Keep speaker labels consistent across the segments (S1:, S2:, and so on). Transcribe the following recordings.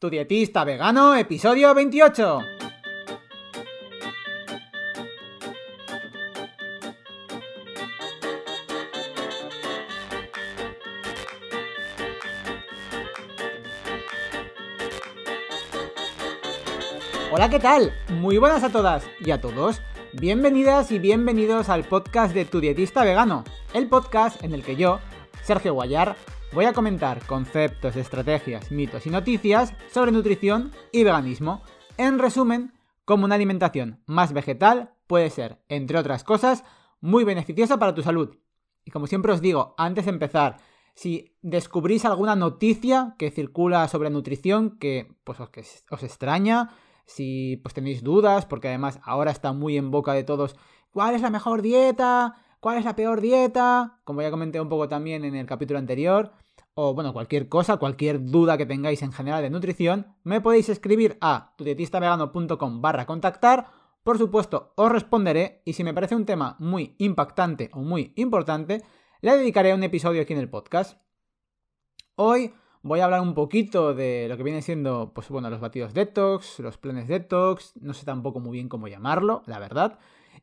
S1: Tu dietista vegano, episodio 28. Hola, ¿qué tal? Muy buenas a todas y a todos. Bienvenidas y bienvenidos al podcast de Tu Dietista Vegano, el podcast en el que yo, Sergio Guayar, voy a comentar conceptos, estrategias, mitos y noticias sobre nutrición y veganismo. En resumen, cómo una alimentación más vegetal puede ser, entre otras cosas, muy beneficiosa para tu salud. Y como siempre os digo, antes de empezar, si descubrís alguna noticia que circula sobre nutrición que pues, que os extraña, si pues tenéis dudas, porque además ahora está muy en boca de todos, ¿cuál es la mejor dieta? ¿Cuál es la peor dieta? Como ya comenté un poco también en el capítulo anterior, o bueno, cualquier cosa, cualquier duda que tengáis en general de nutrición, me podéis escribir a tudietistavegano.com barra contactar. Por supuesto, os responderé y si me parece un tema muy impactante o muy importante, le dedicaré un episodio aquí en el podcast. Hoy voy a hablar un poquito de lo que viene siendo, pues bueno, los batidos detox, los planes detox, no sé tampoco muy bien cómo llamarlo, la verdad.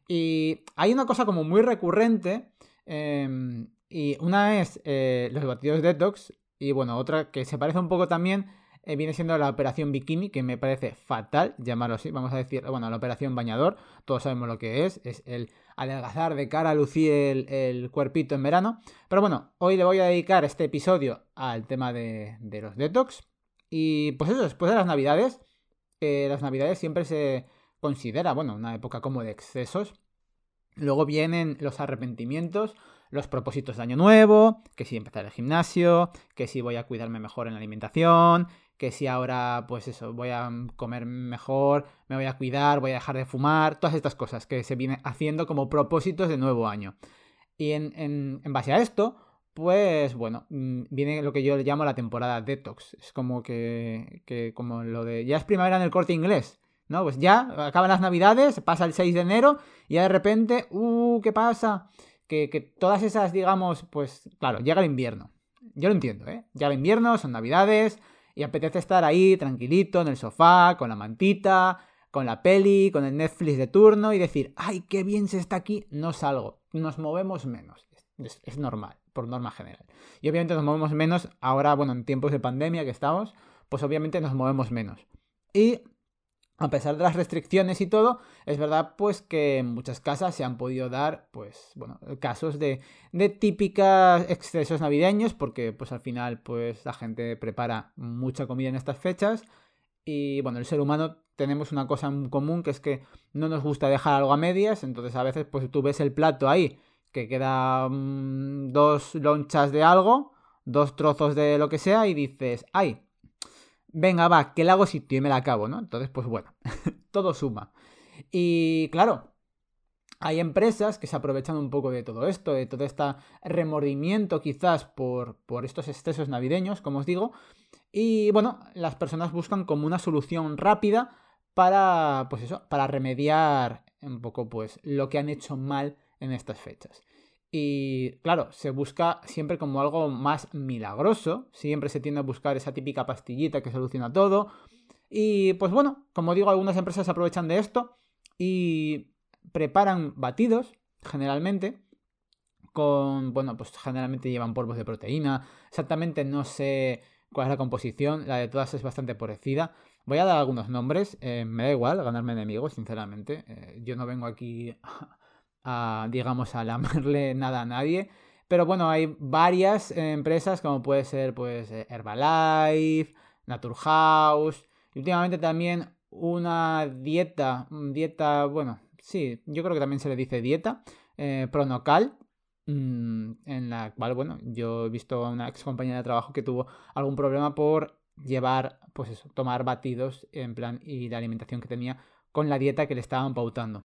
S1: Y hay una cosa como muy recurrente, em, y una es eh, los batidos detox, y bueno, otra que se parece un poco también eh, viene siendo la operación bikini, que me parece fatal llamarlo así, vamos a decir, bueno, la operación bañador, todos sabemos lo que es, es el adelgazar de cara a lucir el, cuerpito en verano. Pero bueno, hoy le voy a dedicar este episodio al tema de, los detox. Y pues eso, después de las navidades, eh, las navidades siempre se considera, bueno, una época como de excesos. Luego vienen los arrepentimientos, los propósitos de año nuevo, que si empezar el gimnasio, que si voy a cuidarme mejor en la alimentación, que si ahora, pues eso, voy a comer mejor, me voy a cuidar, voy a dejar de fumar, todas estas cosas que se vienen haciendo como propósitos de nuevo año. Y en, en, base a esto, pues bueno, mm, viene lo que yo llamo la temporada detox. Es como que, que como lo de, ya es primavera en el corte inglés. ¿No? Pues ya acaban las navidades, pasa el 6 de enero y ya de repente, uh, ¿qué pasa? Que, que, todas esas, digamos, pues claro, llega el invierno. Yo lo entiendo, ¿eh? Llega el invierno, son navidades, y apetece estar ahí tranquilito en el sofá, con la mantita, con la peli, con el Netflix de turno y decir, ay, qué bien se está aquí, no salgo, nos movemos menos. Es, normal, por norma general. Y obviamente nos movemos menos ahora, bueno, en tiempos de pandemia que estamos, pues obviamente nos movemos menos. Y a pesar de las restricciones y todo, es verdad pues que en muchas casas se han podido dar pues bueno, casos de, de típicas excesos navideños porque pues al final pues la gente prepara mucha comida en estas fechas. Y bueno, el ser humano tenemos una cosa en común que es que no nos gusta dejar algo a medias, entonces a veces pues tú ves el plato ahí que queda mm, dos lonchas de algo, dos trozos de lo que sea y dices, ay, venga, va, que le hago sitio y me la acabo, ¿no? Entonces, pues bueno, todo suma. Y claro, hay empresas que se aprovechan un poco de todo esto, de todo este remordimiento quizás por, por estos excesos navideños, como os digo. Y bueno, las personas buscan como una solución rápida para, pues eso, para remediar un poco pues lo que han hecho mal en estas fechas. Y claro, se busca siempre como algo más milagroso, siempre se tiende a buscar esa típica pastillita que soluciona todo. Y pues bueno, como digo, algunas empresas aprovechan de esto y preparan batidos, generalmente, con, bueno, pues generalmente llevan polvos de proteína, exactamente no sé cuál es la composición, la de todas es bastante parecida. Voy a dar algunos nombres, eh, me da igual ganarme enemigos, sinceramente. Eh, yo no vengo aquí digamos, a lamarle nada a nadie. Pero bueno, hay varias empresas como puede ser pues eh, Herbalife, Naturhaus y últimamente también una dieta, dieta, bueno, sí, yo creo que también se le dice dieta, eh, Pronocal, mm, en la cual, bueno, yo he visto a una ex compañera de trabajo que tuvo algún problema por llevar, pues eso, tomar batidos en plan y la alimentación que tenía con la dieta que le estaban pautando.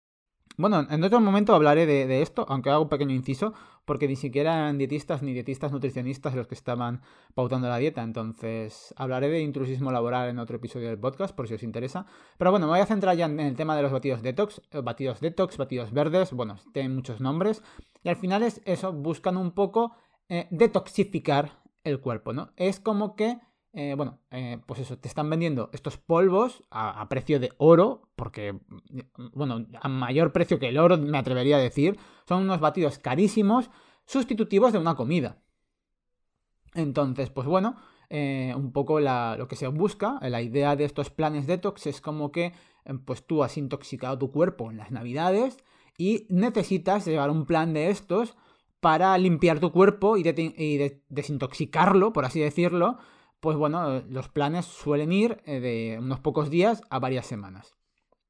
S1: Bueno, en otro momento hablaré de, esto, aunque hago un pequeño inciso, porque ni siquiera eran dietistas ni dietistas nutricionistas los que estaban pautando la dieta. Entonces, hablaré de intrusismo laboral en otro episodio del podcast, por si os interesa. Pero bueno, me voy a centrar ya en el tema de los batidos detox, eh, batidos detox, batidos verdes, bueno, tienen muchos nombres. Y al final es eso, buscan un poco eh, detoxificar el cuerpo, ¿no? Es como que eh, bueno, eh, pues eso, te están vendiendo estos polvos a, precio de oro, porque, bueno, a mayor precio que el oro, me atrevería a decir, son unos batidos carísimos, sustitutivos de una comida. Entonces, pues bueno, eh, un poco lo que se busca, la idea de estos planes detox es como que, pues tú has intoxicado tu cuerpo en las navidades y necesitas llevar un plan de estos para limpiar tu cuerpo y desintoxicarlo, por así decirlo, pues bueno, los planes suelen ir eh, de unos pocos días a varias semanas.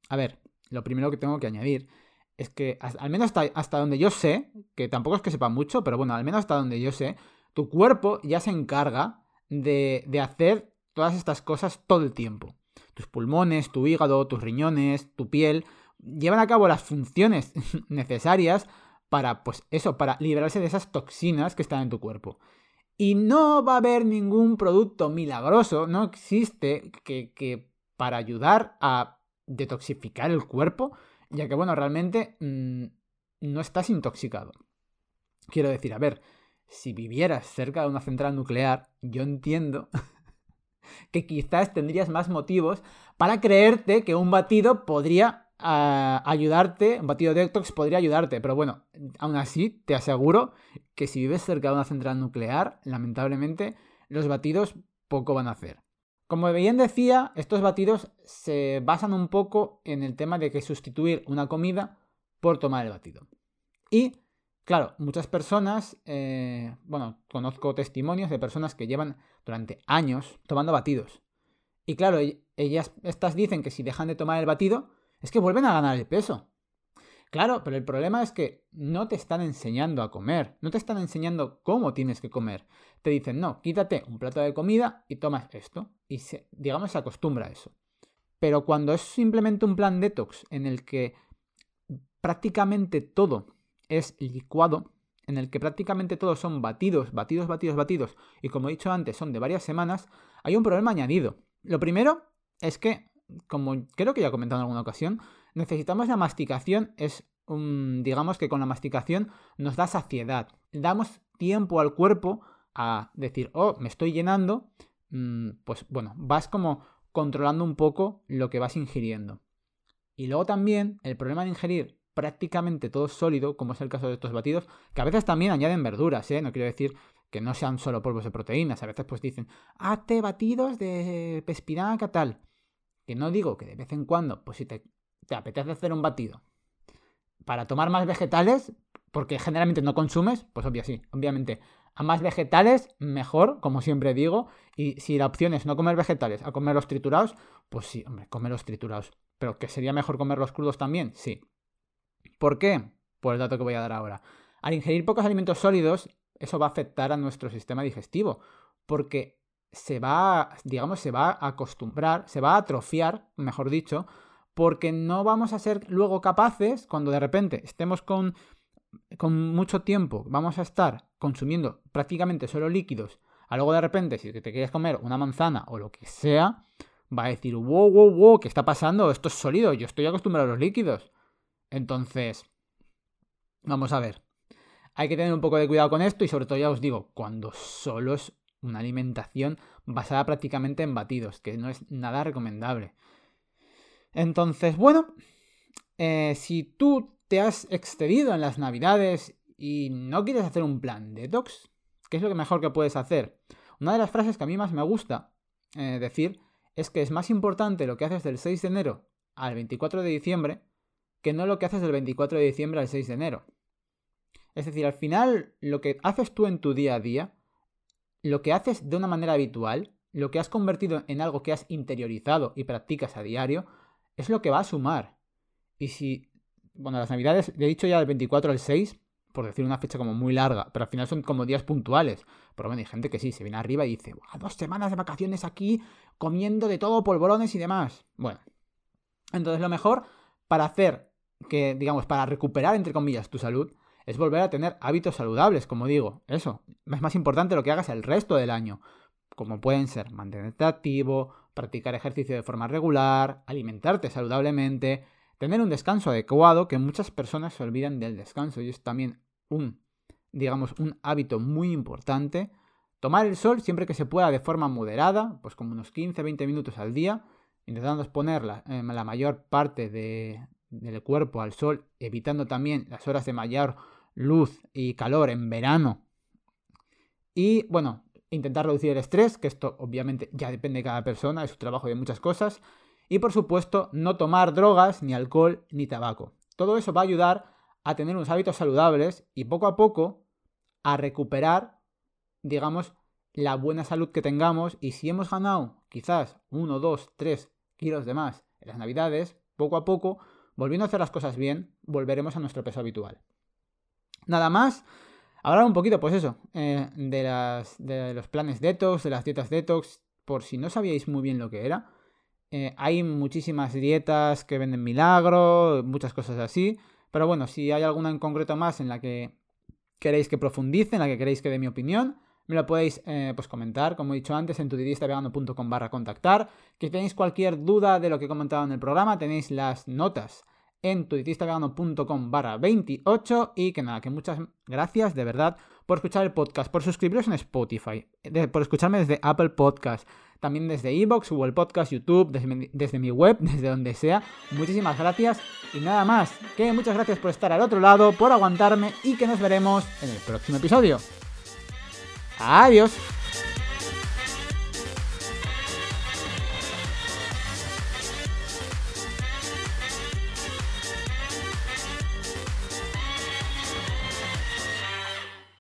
S1: A ver, lo primero que tengo que añadir es que al menos hasta, donde yo sé, que tampoco es que sepa mucho, pero bueno, al menos hasta donde yo sé, tu cuerpo ya se encarga de, de hacer todas estas cosas todo el tiempo. Tus pulmones, tu hígado, tus riñones, tu piel, llevan a cabo las funciones necesarias para, pues eso, para liberarse de esas toxinas que están en tu cuerpo. Y no va a haber ningún producto milagroso, no existe que, para ayudar a detoxificar el cuerpo, ya que bueno, realmente mm, no estás intoxicado. Quiero decir, a ver, si vivieras cerca de una central nuclear, yo entiendo que quizás tendrías más motivos para creerte que un batido podría ayudarte, un batido de detox podría ayudarte, pero bueno, aún así te aseguro que si vives cerca de una central nuclear, lamentablemente los batidos poco van a hacer. Como bien decía, estos batidos se basan un poco en el tema de que sustituir una comida por tomar el batido. Y, claro, muchas personas, eh, bueno, conozco testimonios de personas que llevan durante años tomando batidos. Y claro, ellas, estas dicen que si dejan de tomar el batido, es que vuelven a ganar el peso. Claro, pero el problema es que no te están enseñando a comer, no te están enseñando cómo tienes que comer. Te dicen, no, quítate un plato de comida y tomas esto. Y digamos, se acostumbra a eso. Pero cuando es simplemente un plan detox en el que prácticamente todo es licuado, en el que prácticamente todos son batidos, batidos, batidos, batidos, y como he dicho antes, son de varias semanas, hay un problema añadido. Lo primero es que como creo que ya he comentado en alguna ocasión, necesitamos la masticación, es un, digamos que con la masticación nos da saciedad. Damos tiempo al cuerpo a decir, oh, me estoy llenando, mm, pues bueno, vas como controlando un poco lo que vas ingiriendo. Y luego también el problema de ingerir prácticamente todo sólido, como es el caso de estos batidos, que a veces también añaden verduras, ¿eh? No quiero decir que no sean solo polvos de proteínas, a veces pues dicen, hazte batidos de espinaca tal. Que no digo que de vez en cuando, pues si te, apetece hacer un batido para tomar más vegetales, porque generalmente no consumes, pues obvio sí, obviamente. A más vegetales, mejor, como siempre digo. Y si la opción es no comer vegetales, a comer los triturados, pues sí, hombre, comer los triturados. Pero que sería mejor comer los crudos también, sí. ¿Por qué? Por el dato que voy a dar ahora. Al ingerir pocos alimentos sólidos, eso va a afectar a nuestro sistema digestivo. Porque se va, digamos, se va a acostumbrar, se va a atrofiar, mejor dicho, porque no vamos a ser luego capaces, cuando de repente estemos con, con mucho tiempo, vamos a estar consumiendo prácticamente solo líquidos, a luego de repente, si te quieres comer una manzana o lo que sea, va a decir, wow, wow, wow, ¿qué está pasando? Esto es sólido, yo estoy acostumbrado a los líquidos. Entonces, vamos a ver. Hay que tener un poco de cuidado con esto y sobre todo ya os digo, cuando solo es una alimentación basada prácticamente en batidos, que no es nada recomendable. Entonces, bueno, eh, si tú te has excedido en las navidades y no quieres hacer un plan detox, ¿qué es lo que mejor que puedes hacer? Una de las frases que a mí más me gusta eh, decir es que es más importante lo que haces del 6 de enero al 24 de diciembre que no lo que haces del 24 de diciembre al 6 de enero. Es decir, al final lo que haces tú en tu día a día lo que haces de una manera habitual, lo que has convertido en algo que has interiorizado y practicas a diario, es lo que va a sumar. Y si, bueno, las navidades, le he dicho ya del 24 al 6, por decir una fecha como muy larga, pero al final son como días puntuales. Pero bueno, hay gente que sí, se viene arriba y dice, dos semanas de vacaciones aquí, comiendo de todo, polvorones y demás. Bueno, entonces lo mejor para hacer que, digamos, para recuperar, entre comillas, tu salud, es volver a tener hábitos saludables, como digo. Eso, es más importante lo que hagas el resto del año, como pueden ser mantenerte activo, practicar ejercicio de forma regular, alimentarte saludablemente, tener un descanso adecuado, que muchas personas se olvidan del descanso y es también un, digamos, un hábito muy importante Tomar el sol siempre que se pueda de forma moderada, pues como unos 15-20 minutos al día, intentando exponer la, eh, la mayor parte del cuerpo al sol, evitando también las horas de mayor luz y calor en verano. Y bueno, intentar reducir el estrés, que esto obviamente ya depende de cada persona, de su trabajo y de muchas cosas. Y por supuesto, no tomar drogas, ni alcohol, ni tabaco. Todo eso va a ayudar a tener unos hábitos saludables y poco a poco a recuperar, digamos, la buena salud que tengamos. Y si hemos ganado quizás uno, dos, tres kilos de más en las navidades, poco a poco, volviendo a hacer las cosas bien, volveremos a nuestro peso habitual. Nada más. Ahora un poquito, pues eso, eh, de los planes detox, de las dietas detox, por si no sabíais muy bien lo que era. Eh, hay muchísimas dietas que venden milagro, muchas cosas así. Pero bueno, si hay alguna en concreto más en la que queréis que profundice, en la que queréis que dé mi opinión, me lo podéis eh, pues comentar, como he dicho antes, en tudidistavegano.com barra contactar. Que tenéis cualquier duda de lo que he comentado en el programa, tenéis las notas en tudidistavegano.com barra 28 y que nada, que muchas gracias de verdad por escuchar el podcast, por suscribiros en Spotify, por escucharme desde Apple Podcast, también desde Evox, Google Podcast, YouTube, desde mi, web, desde donde sea. Muchísimas gracias y nada más, que muchas gracias por estar al otro lado, por aguantarme y que nos veremos en el próximo episodio. Adiós.